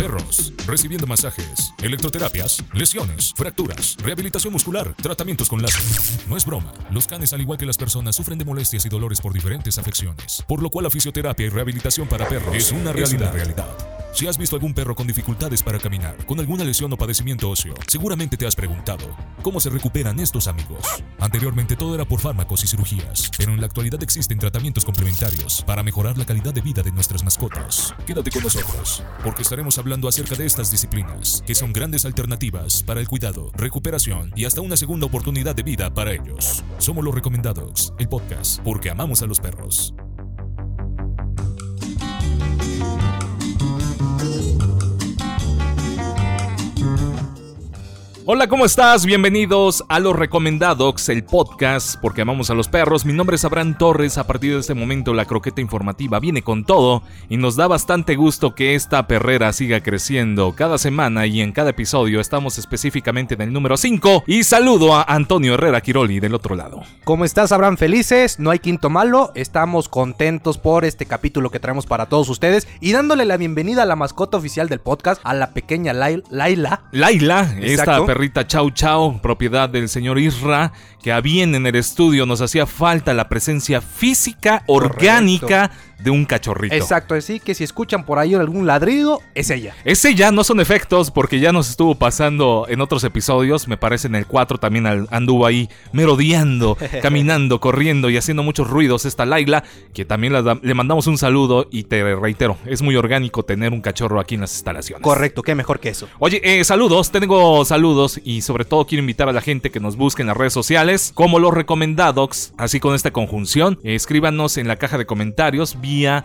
perros, recibiendo masajes, electroterapias, lesiones, fracturas, rehabilitación muscular, tratamientos con láser. No es broma, los canes al igual que las personas sufren de molestias y dolores por diferentes afecciones, por lo cual la fisioterapia y rehabilitación para perros es una realidad. realidad. Si has visto algún perro con dificultades para caminar, con alguna lesión o padecimiento óseo, seguramente te has preguntado, ¿cómo se recuperan estos amigos? Anteriormente todo era por fármacos y cirugías, pero en la actualidad existen tratamientos complementarios para mejorar la calidad de vida de nuestras mascotas. Quédate con nosotros, porque estaremos hablando acerca de estas disciplinas, que son grandes alternativas para el cuidado, recuperación y hasta una segunda oportunidad de vida para ellos. Somos los recomendados, el podcast, porque amamos a los perros. Hola, ¿cómo estás? Bienvenidos a Los Recomendados, el podcast porque amamos a los perros. Mi nombre es Abraham Torres. A partir de este momento, la croqueta informativa viene con todo y nos da bastante gusto que esta perrera siga creciendo cada semana y en cada episodio. Estamos específicamente en el número 5 y saludo a Antonio Herrera Quiroli del otro lado. ¿Cómo estás, Abraham? Felices, no hay quinto malo. Estamos contentos por este capítulo que traemos para todos ustedes y dándole la bienvenida a la mascota oficial del podcast, a la pequeña Laila. Laila, esta perrera perrita Chau Chau, propiedad del señor Isra, que a bien en el estudio nos hacía falta la presencia física, orgánica de un cachorrito. Exacto, así que si escuchan por ahí algún ladrido, es ella. Es ella, no son efectos, porque ya nos estuvo pasando en otros episodios, me parece en el 4 también anduvo ahí merodeando, caminando, corriendo y haciendo muchos ruidos esta Laila, que también le mandamos un saludo y te reitero, es muy orgánico tener un cachorro aquí en las instalaciones. Correcto, qué mejor que eso. Oye, eh, saludos, tengo saludos y sobre todo quiero invitar a la gente que nos busque en las redes sociales, como los recomendados, así con esta conjunción, escríbanos en la caja de comentarios,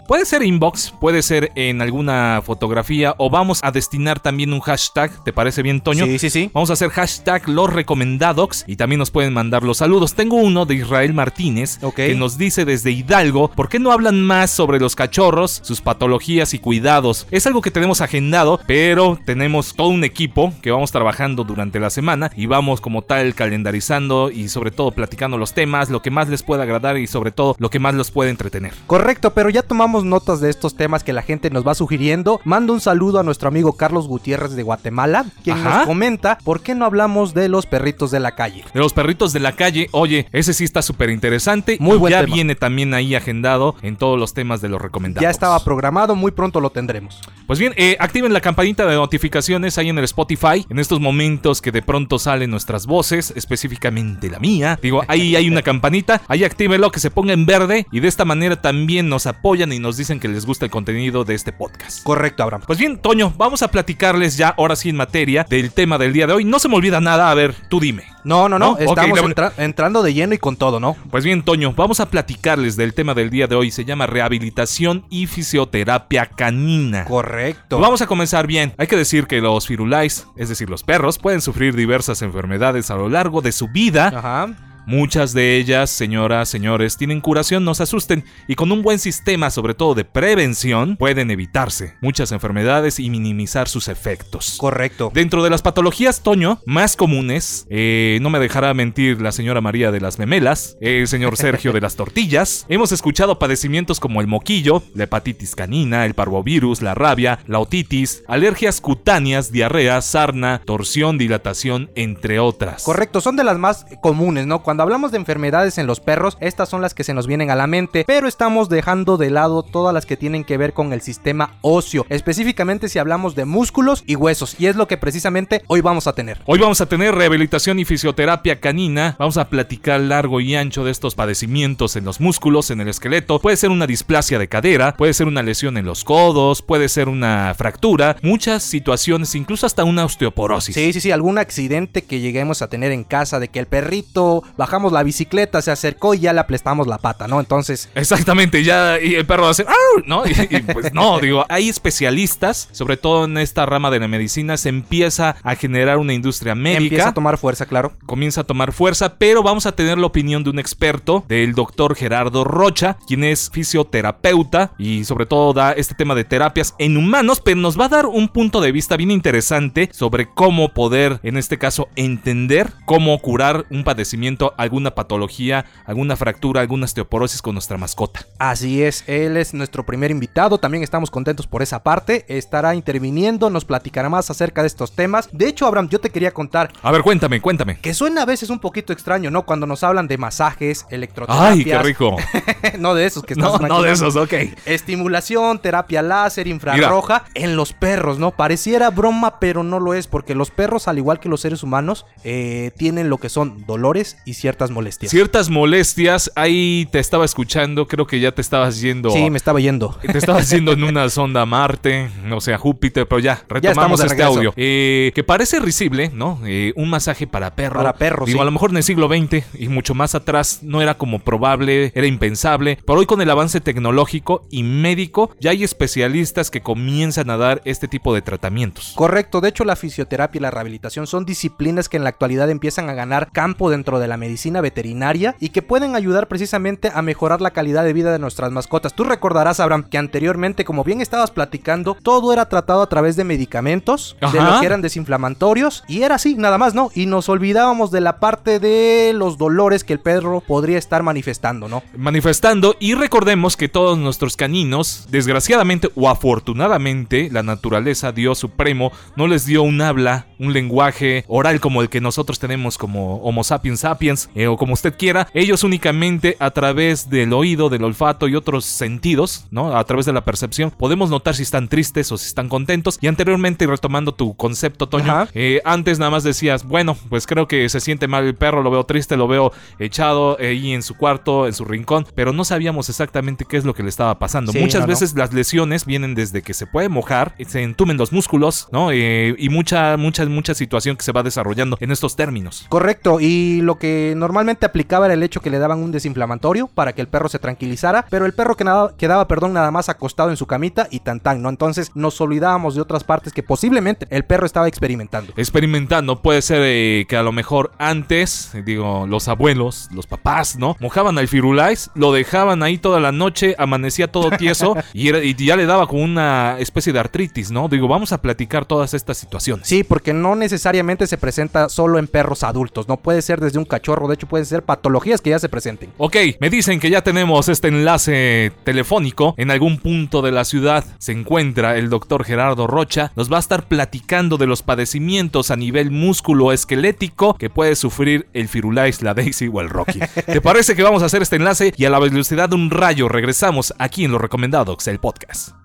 puede ser inbox, puede ser en alguna fotografía o vamos a destinar también un hashtag, ¿te parece bien, Toño? Sí, sí, sí. Vamos a hacer hashtag los recomendados y también nos pueden mandar los saludos. Tengo uno de Israel Martínez que nos dice desde Hidalgo, ¿por qué no hablan más sobre los cachorros, sus patologías y cuidados? Es algo que tenemos agendado, pero tenemos todo un equipo que vamos trabajando durante la semana y vamos como tal calendarizando y sobre todo platicando los temas, lo que más les pueda agradar y sobre todo lo que más los puede entretener. Correcto, pero ya tomamos notas de estos temas que la gente nos va sugiriendo. Mando un saludo a nuestro amigo Carlos Gutiérrez de Guatemala, quien nos comenta por qué no hablamos de los perritos de la calle. De los perritos de la calle, oye, ese sí está súper interesante. Muy buen Ya viene también ahí agendado en todos los temas de los recomendados. Ya estaba programado, muy pronto lo tendremos. Pues bien, eh, activen la campanita de notificaciones ahí en el Spotify. En estos momentos que de pronto salen nuestras voces, específicamente la mía. Digo, ahí hay una campanita, ahí actívenlo, que se ponga en verde y de esta manera también nos apoya apoyan y nos dicen que les gusta el contenido de este podcast. Correcto, Abraham. Pues bien, Toño, vamos a platicarles ya ahora sí en materia del tema del día de hoy. No se me olvida nada, a ver, tú dime. No, no, no, estamos entrando de lleno y con todo, ¿no? Pues bien, Toño, vamos a platicarles del tema del día de hoy. Se llama rehabilitación y fisioterapia canina. Correcto. Vamos a comenzar bien. Hay que decir que los firulais, es decir, los perros, pueden sufrir diversas enfermedades a lo largo de su vida. Ajá Muchas de ellas, señoras, señores, tienen curación, no se asusten, y con un buen sistema, sobre todo de prevención, pueden evitarse muchas enfermedades y minimizar sus efectos. Correcto. Dentro de las patologías, Toño, más comunes, eh, no me dejará mentir la señora María de las memelas, el señor Sergio de las tortillas, hemos escuchado padecimientos como el moquillo, la hepatitis canina, el parvovirus, la rabia, la otitis, alergias cutáneas, diarrea, sarna, torsión, dilatación, entre otras. Correcto, son de las más comunes, ¿no? Cuando hablamos de enfermedades en los perros, estas son las que se nos vienen a la mente, pero estamos dejando de lado todas las que tienen que ver con el sistema óseo, específicamente si hablamos de músculos y huesos, y es lo que precisamente hoy vamos a tener. Hoy vamos a tener rehabilitación y fisioterapia canina, vamos a platicar largo y ancho de estos padecimientos en los músculos, en el esqueleto, puede ser una displasia de cadera, puede ser una lesión en los codos, puede ser una fractura, muchas situaciones, incluso hasta una osteoporosis. Sí, sí, sí, algún accidente que lleguemos a tener en casa de que el perrito va bajamos la bicicleta, se acercó y ya le aplastamos la pata, ¿no? Entonces. Exactamente, ya y el perro hacer, ¿no? Y, pues no, digo, hay especialistas, sobre todo en esta rama de la medicina, se empieza a generar una industria médica. Empieza a tomar fuerza, claro. Comienza a tomar fuerza, pero vamos a tener la opinión de un experto, del doctor Gerardo Rocha, quien es fisioterapeuta y sobre todo da este tema de terapias en humanos, pero nos va a dar un punto de vista bien interesante sobre cómo poder, en este caso, entender cómo curar un padecimiento alguna patología, alguna fractura, alguna osteoporosis con nuestra mascota. Así es, él es nuestro primer invitado, también estamos contentos por esa parte, estará interviniendo, nos platicará más acerca de estos temas. De hecho, Abraham, yo te quería contar. A ver, cuéntame, cuéntame. Que suena a veces un poquito extraño, ¿no? Cuando nos hablan de masajes, electroterapias. ¡Ay, qué rico! no de esos que estás No, no de esos, ok. Estimulación, terapia láser, infrarroja en los perros, ¿no? Pareciera broma, pero no lo es, porque los perros, al igual que los seres humanos, eh, tienen lo que son dolores y ciertas molestias. Ciertas molestias, ahí te estaba escuchando, creo que ya te estabas yendo. Sí, me estaba yendo. Te estabas yendo en una sonda Marte, o sea, Júpiter, pero ya, retomamos este audio. Eh, que parece risible, ¿no? Eh, un masaje para perros. Para perros. Digo, a lo mejor en el siglo XX y mucho más atrás no era como probable, era impensable. Pero hoy con el avance tecnológico y médico, ya hay especialistas que comienzan a dar este tipo de tratamientos. Correcto, de hecho la fisioterapia y la rehabilitación son disciplinas que en la actualidad empiezan a ganar campo dentro de la medicina veterinaria y que pueden ayudar precisamente a mejorar la calidad de vida de nuestras mascotas. Tú recordarás, Abraham, que anteriormente, como bien estabas platicando, todo era tratado a través de medicamentos, de lo que eran desinflamatorios, y era así, nada más, ¿no? Y nos olvidábamos de la parte de los dolores que el perro podría estar manifestando, ¿no? Manifestando, y recordemos que todos nuestros caninos, desgraciadamente o afortunadamente, la naturaleza, Dios Supremo, no les dio un habla, un lenguaje oral como el que nosotros tenemos como Homo sapiens sapiens, eh, o como usted quiera. Ellos únicamente a través del oído, del olfato y otros sentidos, ¿no? A través de la percepción, podemos notar si están tristes o si están contentos. Y anteriormente, retomando tu concepto, Toño, eh, antes nada más decías, bueno, pues creo que se siente mal el perro, lo veo triste, lo veo echado ahí en su cuarto, en su rincón, pero no sabíamos exactamente qué es lo que le estaba pasando. Muchas veces las lesiones vienen desde que se puede mojar, se entumen los músculos, ¿no? Eh, y mucha, mucha, mucha situación que se va desarrollando en estos términos. Correcto, y lo que normalmente aplicaba era el hecho que le daban un desinflamatorio para que el perro se tranquilizara, pero el perro quedaba, quedaba perdón, nada más acostado en su camita y tan tan, ¿no? Entonces nos olvidábamos de otras partes que posiblemente el perro estaba experimentando. Experimentando, puede ser eh, que a lo mejor antes, digo, los abuelos, los papás, ¿no? Mojaban al firulais, lo dejaban ahí toda la noche, amanecía todo tieso y, y ya le daba como una especie de artritis, ¿no? Digo, vamos a platicar todas estas situaciones. Sí, porque no necesariamente se presenta solo en perros adultos, no puede ser desde un cachorro, de hecho pueden ser patologías que ya se presenten. Ok, me dicen que ya tenemos este enlace telefónico en algún punto de la ciudad. Se encuentra el doctor Gerardo Rocha, nos va a estar platicando de los padecimientos a nivel músculo esquelético que puede sufrir el Firulais, la Daisy o el Rocky. ¿Te parece que vamos a hacer este enlace y a la velocidad de un rayo regresamos aquí en Los Recomendados, el podcast?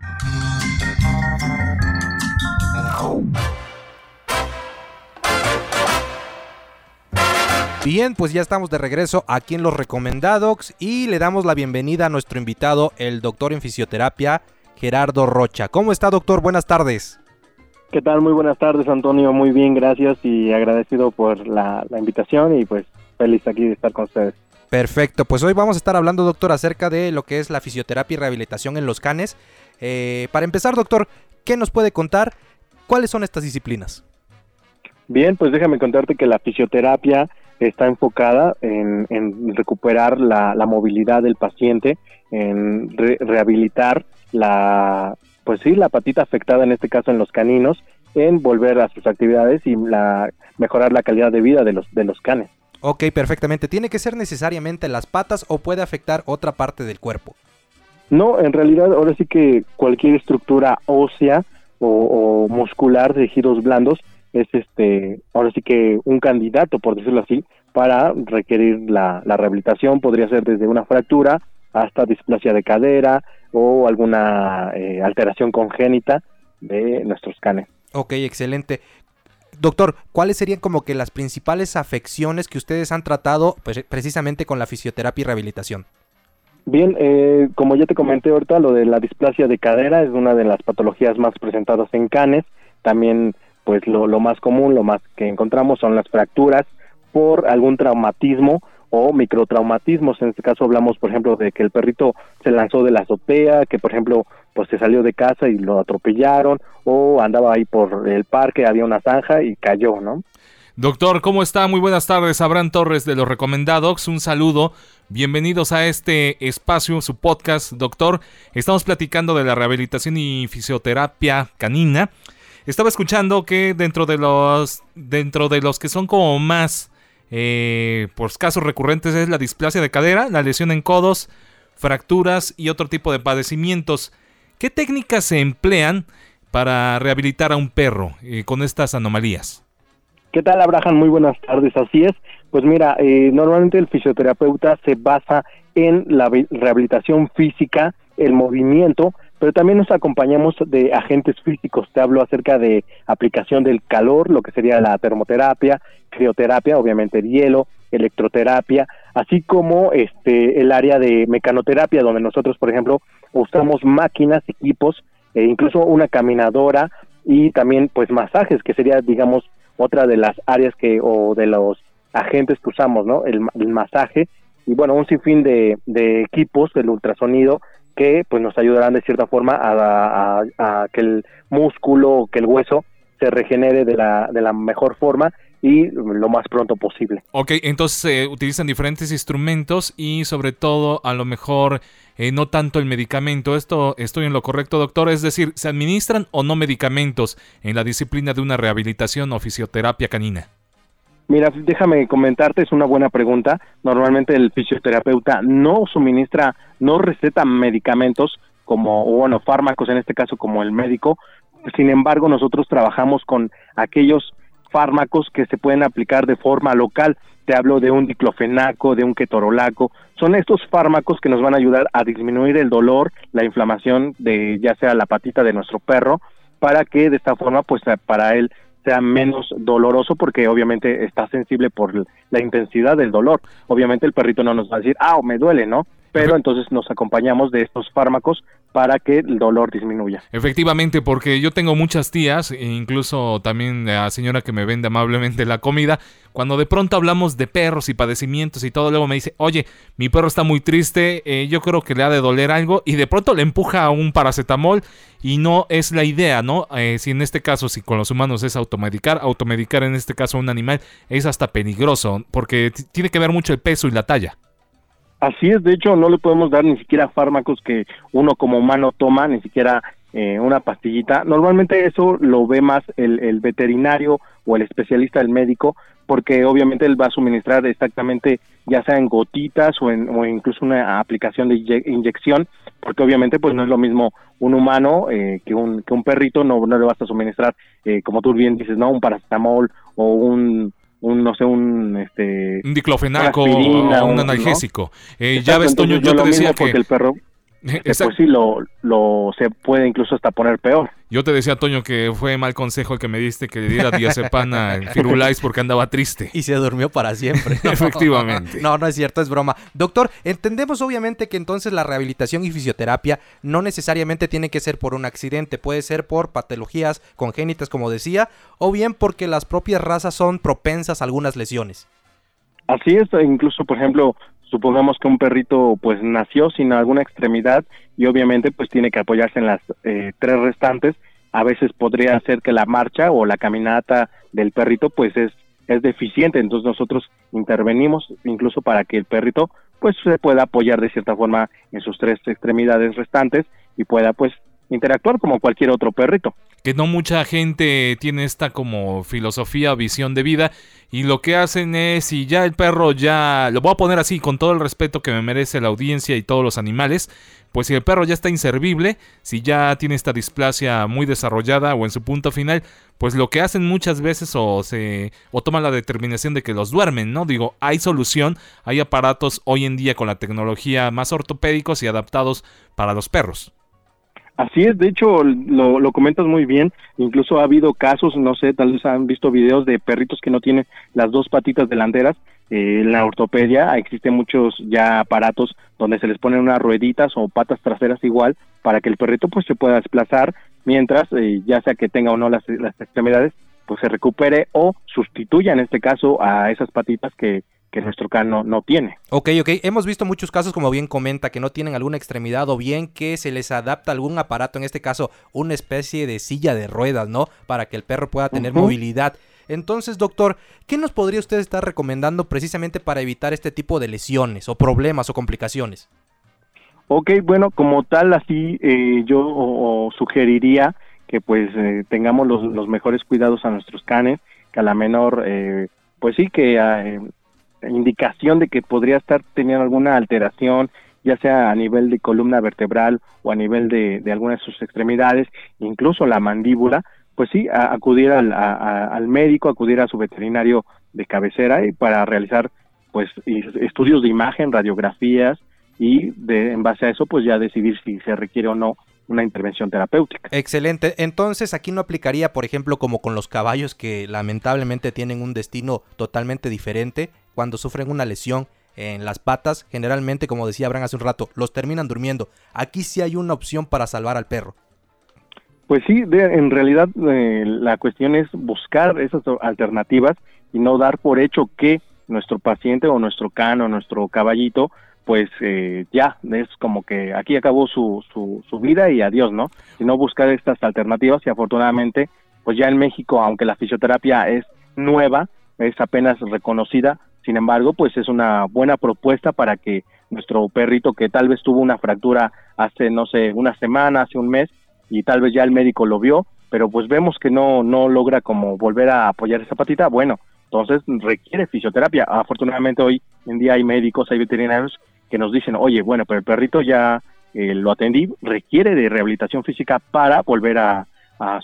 Bien, pues ya estamos de regreso aquí en Los Recomendados y le damos la bienvenida a nuestro invitado, el doctor en fisioterapia, Gerardo Rocha. ¿Cómo está, doctor? Buenas tardes. ¿Qué tal? Muy buenas tardes, Antonio. Muy bien, gracias y agradecido por la, la invitación y pues feliz aquí de estar con ustedes. Perfecto, pues hoy vamos a estar hablando, doctor, acerca de lo que es la fisioterapia y rehabilitación en los canes. Eh, para empezar, doctor, ¿qué nos puede contar? ¿Cuáles son estas disciplinas? Bien, pues déjame contarte que la fisioterapia está enfocada en, en recuperar la, la, movilidad del paciente, en re, rehabilitar la, pues sí, la patita afectada, en este caso en los caninos, en volver a sus actividades y la, mejorar la calidad de vida de los, de los canes. Ok, perfectamente. ¿Tiene que ser necesariamente las patas o puede afectar otra parte del cuerpo? No, en realidad ahora sí que cualquier estructura ósea o, o muscular de giros blandos es este, ahora sí que un candidato, por decirlo así, para requerir la, la rehabilitación. Podría ser desde una fractura hasta displasia de cadera o alguna eh, alteración congénita de nuestros canes. Ok, excelente. Doctor, ¿cuáles serían como que las principales afecciones que ustedes han tratado pues, precisamente con la fisioterapia y rehabilitación? Bien, eh, como ya te comenté ahorita, lo de la displasia de cadera es una de las patologías más presentadas en canes. También, pues lo, lo más común, lo más que encontramos son las fracturas por algún traumatismo o microtraumatismos. En este caso hablamos, por ejemplo, de que el perrito se lanzó de la azotea, que por ejemplo, pues se salió de casa y lo atropellaron, o andaba ahí por el parque, había una zanja y cayó, ¿no? Doctor, ¿cómo está? Muy buenas tardes. Abraham Torres de los Recomendados. Un saludo. Bienvenidos a este espacio, su podcast, doctor. Estamos platicando de la rehabilitación y fisioterapia canina. Estaba escuchando que dentro de los dentro de los que son como más eh, por casos recurrentes es la displasia de cadera, la lesión en codos, fracturas y otro tipo de padecimientos. ¿Qué técnicas se emplean para rehabilitar a un perro eh, con estas anomalías? ¿Qué tal, Abraham? Muy buenas tardes. Así es. Pues mira, eh, normalmente el fisioterapeuta se basa en la rehabilitación física, el movimiento, pero también nos acompañamos de agentes físicos. Te hablo acerca de aplicación del calor, lo que sería la termoterapia, crioterapia, obviamente el hielo, electroterapia, así como este el área de mecanoterapia, donde nosotros, por ejemplo, usamos máquinas, equipos, e incluso una caminadora y también pues masajes, que sería, digamos, otra de las áreas que o de los agentes que usamos, ¿no? El, masaje y bueno, un sinfín de, de equipos, del ultrasonido que pues nos ayudarán de cierta forma a, que el músculo o que el hueso se regenere de la, de la mejor forma y lo más pronto posible. Ok, entonces se utilizan diferentes instrumentos y sobre todo a lo mejor eh, no tanto el medicamento. Esto estoy en lo correcto, doctor. Es decir, ¿se administran o no medicamentos en la disciplina de una rehabilitación o fisioterapia canina? Mira, déjame comentarte, es una buena pregunta. Normalmente el fisioterapeuta no suministra, no receta medicamentos como, bueno, fármacos en este caso como el médico. Sin embargo, nosotros trabajamos con aquellos fármacos que se pueden aplicar de forma local. Te hablo de un diclofenaco, de un ketorolaco. Son estos fármacos que nos van a ayudar a disminuir el dolor, la inflamación de ya sea la patita de nuestro perro, para que de esta forma, pues para él sea menos doloroso porque obviamente está sensible por la intensidad del dolor. Obviamente el perrito no nos va a decir, ah, me duele, ¿no? Pero entonces nos acompañamos de estos fármacos para que el dolor disminuya. Efectivamente, porque yo tengo muchas tías, e incluso también la señora que me vende amablemente la comida, cuando de pronto hablamos de perros y padecimientos y todo, luego me dice, oye, mi perro está muy triste, eh, yo creo que le ha de doler algo, y de pronto le empuja a un paracetamol y no es la idea, ¿no? Eh, si en este caso, si con los humanos es automedicar, automedicar en este caso a un animal es hasta peligroso, porque tiene que ver mucho el peso y la talla. Así es, de hecho no le podemos dar ni siquiera fármacos que uno como humano toma, ni siquiera eh, una pastillita. Normalmente eso lo ve más el, el, veterinario o el especialista, el médico, porque obviamente él va a suministrar exactamente ya sea en gotitas o, en, o incluso una aplicación de inyección, porque obviamente pues no es lo mismo un humano eh, que, un, que un perrito, no, le vas a suministrar, eh, como tú bien dices, no un paracetamol o un un no sé un este un diclofenaco o un analgésico. Eh, ya ves Toño yo, te decía que el perro pues sí lo, lo se puede incluso hasta poner peor. Yo te decía, Toño, que fue mal consejo el que me diste que le diera diazepam al Firulais porque andaba triste. Y se durmió para siempre. Efectivamente. No, no es cierto, es broma. Doctor, entendemos obviamente que entonces la rehabilitación y fisioterapia no necesariamente tiene que ser por un accidente, puede ser por patologías congénitas, como decía, o bien porque las propias razas son propensas a algunas lesiones. Así es, incluso por ejemplo, supongamos que un perrito pues nació sin alguna extremidad y obviamente pues tiene que apoyarse en las eh, tres restantes a veces podría ser que la marcha o la caminata del perrito pues es es deficiente. Entonces nosotros intervenimos incluso para que el perrito pues se pueda apoyar de cierta forma en sus tres extremidades restantes y pueda pues interactuar como cualquier otro perrito. Que no mucha gente tiene esta como filosofía o visión de vida y lo que hacen es, si ya el perro ya, lo voy a poner así con todo el respeto que me merece la audiencia y todos los animales, pues si el perro ya está inservible, si ya tiene esta displasia muy desarrollada o en su punto final, pues lo que hacen muchas veces o se o toman la determinación de que los duermen, ¿no? Digo, hay solución, hay aparatos hoy en día con la tecnología más ortopédicos y adaptados para los perros. Así es, de hecho lo, lo, comentas muy bien, incluso ha habido casos, no sé, tal vez han visto videos de perritos que no tienen las dos patitas delanteras, eh, en la ortopedia existen muchos ya aparatos donde se les ponen unas rueditas o patas traseras igual para que el perrito pues se pueda desplazar mientras eh, ya sea que tenga o no las, las extremidades pues se recupere o sustituya en este caso a esas patitas que, que nuestro can no, tiene. Ok, ok. Hemos visto muchos casos, como bien comenta, que no tienen alguna extremidad o bien que se les adapta algún aparato, en este caso una especie de silla de ruedas, ¿no? Para que el perro pueda tener movilidad. Entonces, doctor, ¿qué nos podría usted estar recomendando precisamente para evitar este tipo de lesiones o problemas o complicaciones? Ok, bueno, como tal, así eh, yo sugeriría que pues eh, tengamos los, los, mejores cuidados a nuestros canes, que a la menor, eh, pues sí, que indicación de que podría estar teniendo alguna alteración, ya sea a nivel de columna vertebral o a nivel de, de alguna de sus extremidades, incluso la mandíbula, pues sí, acudir al, al médico, acudir a su veterinario de cabecera y para realizar pues estudios de imagen, radiografías y de, en base a eso pues ya decidir si se requiere o no una intervención terapéutica. Excelente. Entonces aquí no aplicaría, por ejemplo, como con los caballos que lamentablemente tienen un destino totalmente diferente cuando sufren una lesión en las patas, generalmente, como decía Abraham hace un rato, los terminan durmiendo. Aquí sí hay una opción para salvar al perro. Pues sí, en realidad eh, la cuestión es buscar esas alternativas y no dar por hecho que nuestro paciente o nuestro can o nuestro caballito, pues eh, ya es como que aquí acabó su, su, su vida y adiós, ¿no? Sino buscar estas alternativas y afortunadamente, pues ya en México, aunque la fisioterapia es nueva, es apenas reconocida, sin embargo, pues es una buena propuesta para que nuestro perrito que tal vez tuvo una fractura hace, no sé, una semana, hace un mes, y tal vez ya el médico lo vio, pero pues vemos que no, no logra como volver a apoyar esa patita, bueno, entonces requiere fisioterapia. Afortunadamente hoy en día hay médicos, hay veterinarios que nos dicen, oye, bueno, pero el perrito ya eh, lo atendí, requiere de rehabilitación física para volver a,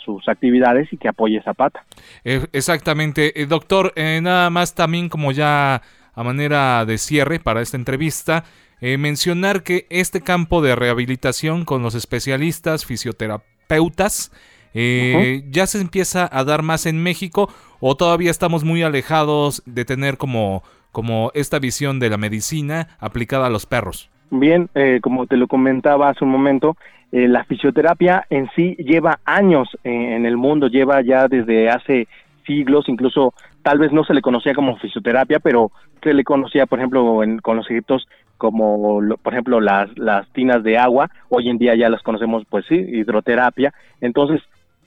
sus actividades y que apoye esa pata. Eh, exactamente. Eh, doctor, nada más también como ya a manera de cierre para esta entrevista, mencionar que este campo de rehabilitación con los especialistas, fisioterapeutas, ya se empieza a dar más en México o todavía estamos muy alejados de tener como, como esta visión de la medicina aplicada a los perros? Bien, eh, como te lo comentaba hace un momento, eh, la fisioterapia en sí lleva años en el mundo, lleva ya desde hace siglos, incluso tal vez no se le conocía como fisioterapia, pero se le conocía, por ejemplo, con los egiptos como, por ejemplo, las, las tinas de agua, hoy en día ya las conocemos, pues sí, hidroterapia. Entonces,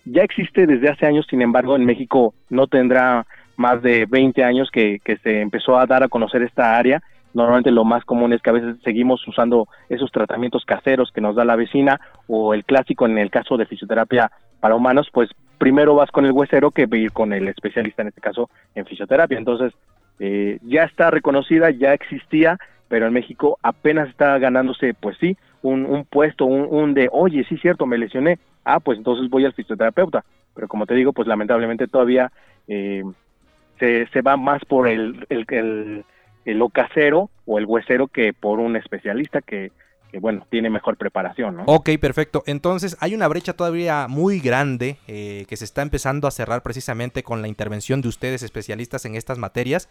ya existe desde hace años, sin embargo, en México no tendrá más de 20 años que, se empezó a dar a conocer esta área. Normalmente lo más común es que a veces seguimos usando esos tratamientos caseros que nos da la vecina o el clásico en el caso de fisioterapia para humanos, pues primero vas con el huesero que ir con el especialista, en este caso en fisioterapia. Entonces, eh, ya está reconocida, ya existía, pero en México apenas está ganándose, pues sí, un, un puesto, un, de, oye, sí, cierto, me lesioné, ah, pues entonces voy al fisioterapeuta. Pero como te digo, pues lamentablemente todavía eh, se, se, va más por el, el, el, el ocasero o el huesero que por un especialista que, bueno, tiene mejor preparación, ¿no? Ok, perfecto. Entonces hay una brecha todavía muy grande eh, que se está empezando a cerrar precisamente con la intervención de ustedes especialistas en estas materias.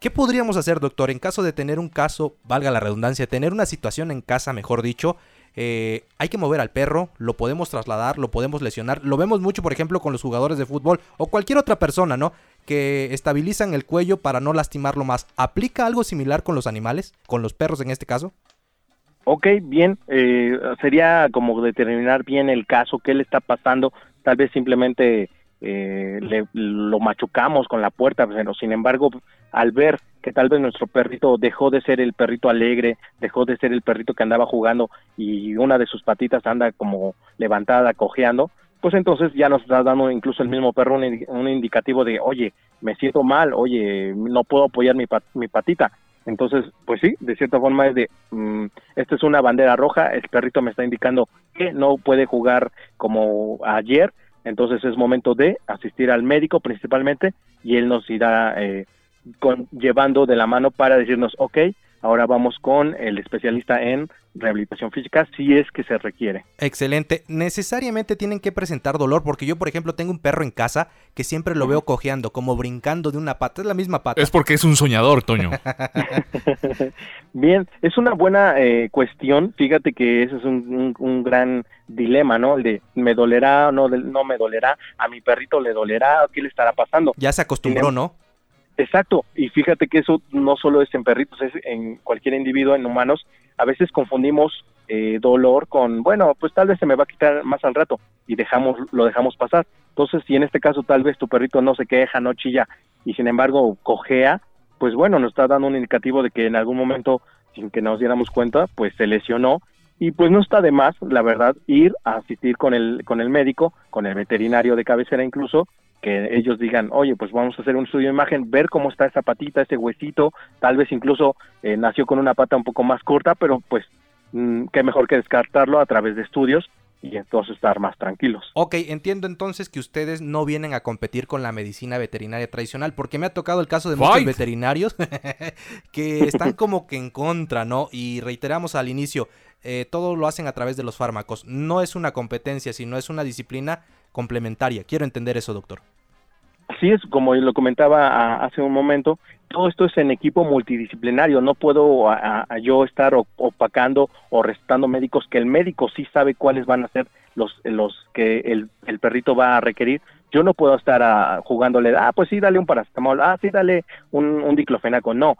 ¿Qué podríamos hacer, doctor, en caso de tener un caso, valga la redundancia, tener una situación en casa, mejor dicho, eh, hay que mover al perro, lo podemos trasladar, lo podemos lesionar. Lo vemos mucho, por ejemplo, con los jugadores de fútbol o cualquier otra persona, ¿no? Que estabilizan el cuello para no lastimarlo más. ¿Aplica algo similar con los animales, con los perros en este caso? Ok, bien, eh, sería como determinar bien el caso, qué le está pasando, tal vez simplemente eh, le, lo machucamos con la puerta, pero sin embargo, al ver que tal vez nuestro perrito dejó de ser el perrito alegre, dejó de ser el perrito que andaba jugando y una de sus patitas anda como levantada, cojeando, pues entonces ya nos está dando incluso el mismo perro un, indicativo de, oye, me siento mal, oye, no puedo apoyar mi, mi patita. Entonces, pues sí, de cierta forma es de, mm, esta es una bandera roja, el perrito me está indicando que no puede jugar como ayer, entonces es momento de asistir al médico principalmente y él nos irá eh, con, llevando de la mano para decirnos, ok, ahora vamos con el especialista en rehabilitación física si es que se requiere. Excelente. Necesariamente tienen que presentar dolor porque yo, por ejemplo, tengo un perro en casa que siempre lo veo cojeando, como brincando de una pata. Es la misma pata. Es porque es un soñador, Toño. Bien, es una buena eh, cuestión. Fíjate que ese es un, un, gran dilema, ¿no? El de me dolerá o no, no me dolerá, a mi perrito le dolerá, ¿qué le estará pasando? Ya se acostumbró, ¿no? Exacto, y fíjate que eso no solo es en perritos, es en cualquier individuo, en humanos. A veces confundimos eh, dolor con, bueno, pues tal vez se me va a quitar más al rato y dejamos, lo dejamos pasar. Entonces, si en este caso tal vez tu perrito no se queja, no chilla y sin embargo cojea, pues bueno, nos está dando un indicativo de que en algún momento, sin que nos diéramos cuenta, pues se lesionó y pues no está de más, la verdad, ir a asistir con el, con el médico, con el veterinario de cabecera incluso, que ellos digan, oye, pues vamos a hacer un estudio de imagen, ver cómo está esa patita, ese huesito, tal vez incluso eh, nació con una pata un poco más corta, pero pues mm, qué mejor que descartarlo a través de estudios y entonces estar más tranquilos. Ok, entiendo entonces que ustedes no vienen a competir con la medicina veterinaria tradicional, porque me ha tocado el caso de muchos veterinarios que están como que en contra, ¿no? Y reiteramos al inicio, eh, todo lo hacen a través de los fármacos. No es una competencia, sino es una disciplina complementaria. Quiero entender eso, doctor. Así es, como lo comentaba hace un momento, todo esto es en equipo multidisciplinario. No puedo yo estar opacando o restando médicos que el médico sí sabe cuáles van a ser los, que el, perrito va a requerir. Yo no puedo estar jugándole, ah, pues sí, dale un paracetamol, ah, sí, dale un, un diclofenaco. No,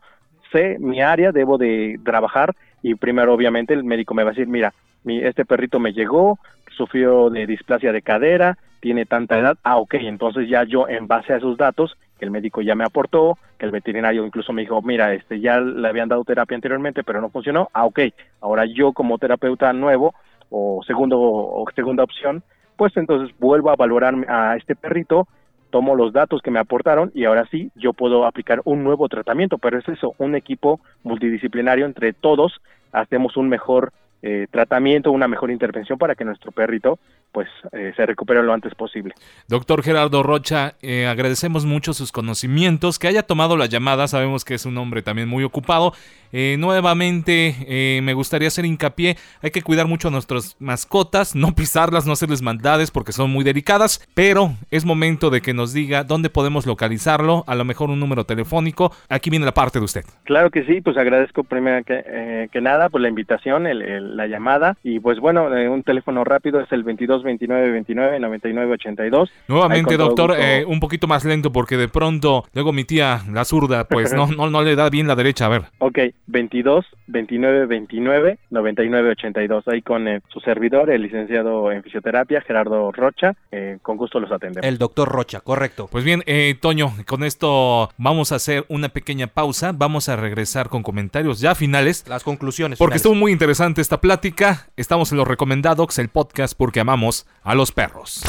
sé mi área, debo de trabajar y primero obviamente el médico me va a decir, mira, mi, este perrito me llegó, sufrió de displasia de cadera, tiene tanta edad, ah, ok, entonces ya yo en base a esos datos que el médico ya me aportó, que el veterinario incluso me dijo, mira, este ya le habían dado terapia anteriormente, pero no funcionó, ah, ok, ahora yo como terapeuta nuevo o segundo o segunda opción, pues entonces vuelvo a valorar a este perrito tomo los datos que me aportaron y ahora sí yo puedo aplicar un nuevo tratamiento, pero es eso, un equipo multidisciplinario entre todos hacemos un mejor eh, tratamiento, una mejor intervención para que nuestro perrito pues eh, se recupere lo antes posible. Doctor Gerardo Rocha, eh, agradecemos mucho sus conocimientos, que haya tomado la llamada, sabemos que es un hombre también muy ocupado. nuevamente me gustaría hacer hincapié, hay que cuidar mucho a nuestras mascotas, no pisarlas, no hacerles maldades porque son muy delicadas, pero es momento de que nos diga dónde podemos localizarlo, a lo mejor un número telefónico, aquí viene la parte de usted. Claro que sí, pues agradezco primero que, que nada por la invitación, el la llamada. Y pues bueno, eh, un teléfono rápido es el 22 29 29 99 82. Nuevamente, doctor, eh, un poquito más lento porque de pronto luego mi tía, la zurda, pues no, no, no le da bien la derecha. A ver. Ok, 22 29 29 99 82. Ahí con eh, su servidor, el licenciado en fisioterapia, Gerardo Rocha. con gusto los atendemos. El doctor Rocha, correcto. Pues bien, Toño, con esto vamos a hacer una pequeña pausa. Vamos a regresar con comentarios ya finales. Las conclusiones. Porque estuvo muy interesante esta plática. Estamos en los recomendados, el podcast porque amamos a los perros.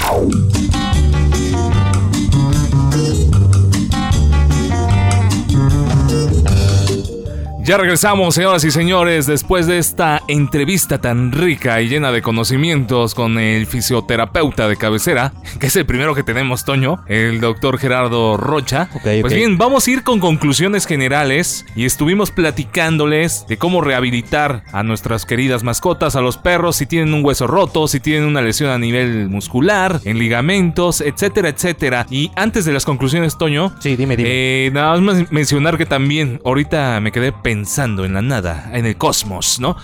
Ya regresamos, señoras y señores, después de esta entrevista tan rica y llena de conocimientos con el fisioterapeuta de cabecera, que es el primero que tenemos, Toño, el doctor Gerardo Rocha. Pues bien, vamos a ir con conclusiones generales y estuvimos platicándoles de cómo rehabilitar a nuestras queridas mascotas, a los perros, si tienen un hueso roto, si tienen una lesión a nivel muscular, en ligamentos, etcétera, etcétera. Y antes de las conclusiones, Toño, sí, dime, dime. Eh, nada más mencionar que también ahorita me quedé pensando pensando en la nada, en el cosmos, ¿no?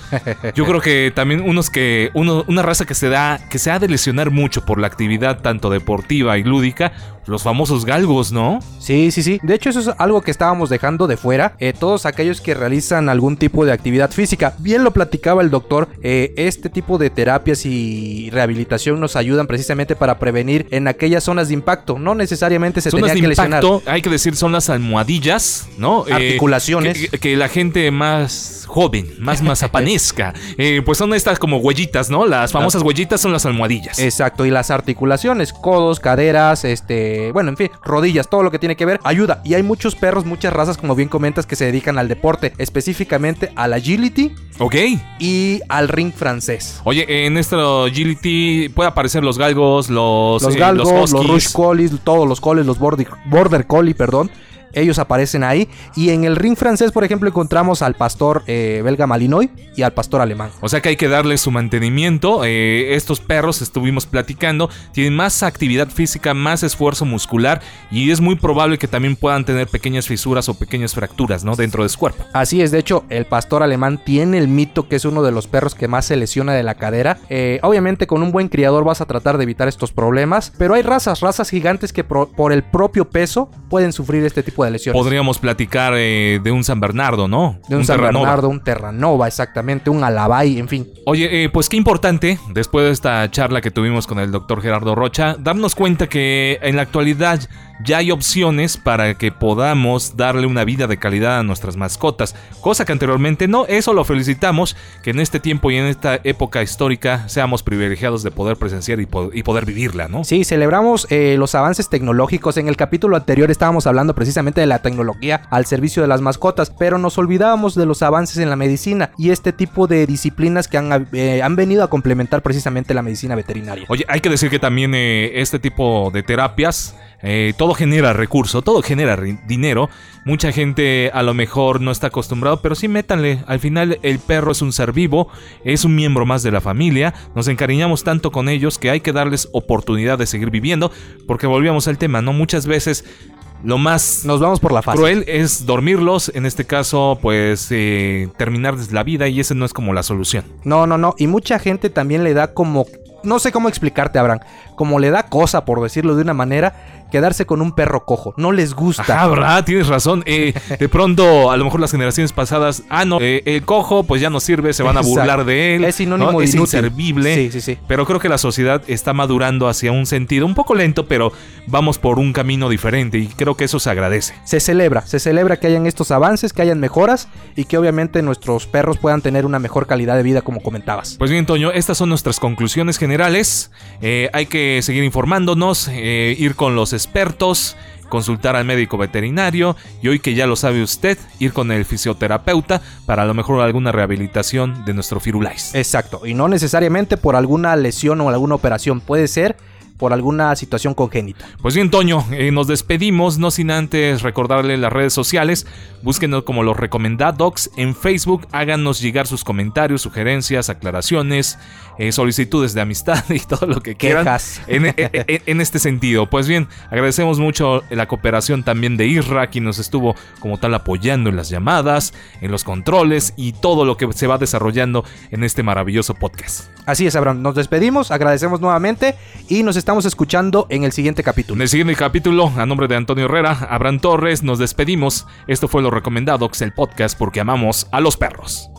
Yo creo que también unos que una raza que se da que se ha de lesionar mucho por la actividad tanto deportiva y lúdica, los famosos galgos, ¿no? Sí, sí, sí. De hecho, eso es algo que estábamos dejando de fuera. Eh, todos aquellos que realizan algún tipo de actividad física. Bien lo platicaba el doctor. Eh, este tipo de terapias y rehabilitación nos ayudan precisamente para prevenir en aquellas zonas de impacto. No necesariamente se tenía que lesionar. Hay que decir, son las almohadillas, ¿no? Eh, Articulaciones. que, la gente más joven, más mazapanesca, pues son estas como huellitas, ¿no? Las famosas huellitas son las almohadillas. Exacto. Y las articulaciones, codos, caderas, este bueno, en fin, rodillas, todo lo que tiene que ver, ayuda. Y hay muchos perros, muchas razas, como bien comentas, que se dedican al deporte, específicamente al agility. Ok. Y al ring francés. Oye, en esto agility puede aparecer los galgos, los... Los eh, galgos, los, los rush collies, todos los collies, los border, border collie, perdón ellos aparecen ahí. Y en el ring francés, por ejemplo, encontramos al pastor eh, belga Malinois y al pastor alemán. O sea que hay que darle su mantenimiento. Eh, estos perros, estuvimos platicando, tienen más actividad física, más esfuerzo muscular y es muy probable que también puedan tener pequeñas fisuras o pequeñas fracturas, ¿no? Dentro de su cuerpo. Así es, de hecho, el pastor alemán tiene el mito que es uno de los perros que más se lesiona de la cadera. Eh, obviamente, con un buen criador vas a tratar de evitar estos problemas, pero hay razas, razas gigantes que por el propio peso pueden sufrir este tipo de lesiones. Podríamos platicar eh, de un San Bernardo, ¿no? De un, San Bernardo, un Terranova, exactamente, un Alabay, en fin. Oye, eh, pues qué importante, después de esta charla que tuvimos con el doctor Gerardo Rocha, darnos cuenta que en la actualidad ya hay opciones para que podamos darle una vida de calidad a nuestras mascotas, cosa que anteriormente no. Eso lo felicitamos, que en este tiempo y en esta época histórica seamos privilegiados de poder presenciar y, poder vivirla, ¿no? Sí, celebramos eh, los avances tecnológicos. En el capítulo anterior estábamos hablando precisamente de la tecnología al servicio de las mascotas, pero nos olvidábamos de los avances en la medicina y este tipo de disciplinas que han, eh, han venido a complementar precisamente la medicina veterinaria. Oye, hay que decir que también eh, este tipo de terapias eh, todo genera recurso, todo genera dinero. Mucha gente a lo mejor no está acostumbrado, pero sí métanle. Al final el perro es un ser vivo, es un miembro más de la familia. Nos encariñamos tanto con ellos que hay que darles oportunidad de seguir viviendo. Porque volvíamos al tema, ¿no? Muchas veces lo más nos vamos por la cruel es dormirlos, en este caso pues eh, terminar la vida y ese no es como la solución. No, no, no, y mucha gente también le da como no sé cómo explicarte, Abraham, como le da cosa, por decirlo de una manera, quedarse con un perro cojo. No les gusta. Ah, ¿verdad? Tienes razón. Eh, de pronto, a lo mejor las generaciones pasadas, ah, no, eh, el cojo pues ya no sirve, se van a burlar de él. Es sinónimo Es inservible. Sí, sí, sí. Pero creo que la sociedad está madurando hacia un sentido un poco lento, pero vamos por un camino diferente y creo que eso se agradece. Se celebra, se celebra que hayan estos avances, que hayan mejoras y que obviamente nuestros perros puedan tener una mejor calidad de vida como comentabas. Pues bien, Toño, estas son nuestras conclusiones generales. Eh, hay que seguir informándonos, ir con los expertos, consultar al médico veterinario y hoy que ya lo sabe usted, ir con el fisioterapeuta para a lo mejor alguna rehabilitación de nuestro Firulais. Exacto, y no necesariamente por alguna lesión o alguna operación, puede ser por alguna situación congénita. Pues bien, Toño, eh, nos despedimos, no sin antes recordarle las redes sociales. Búsquenos como los recomendados en Facebook, háganos llegar sus comentarios, sugerencias, aclaraciones, eh, solicitudes de amistad y todo lo que quieran. En, en, en, este sentido. Pues bien, agradecemos mucho la cooperación también de Isra, quien nos estuvo como tal apoyando en las llamadas, en los controles y todo lo que se va desarrollando en este maravilloso podcast. Así es, Abraham. Nos despedimos, agradecemos nuevamente y nos estamos estamos escuchando en el siguiente capítulo. En el siguiente capítulo, a nombre de Antonio Herrera, Abraham Torres, nos despedimos. Esto fue lo recomendado, el podcast porque amamos a los perros.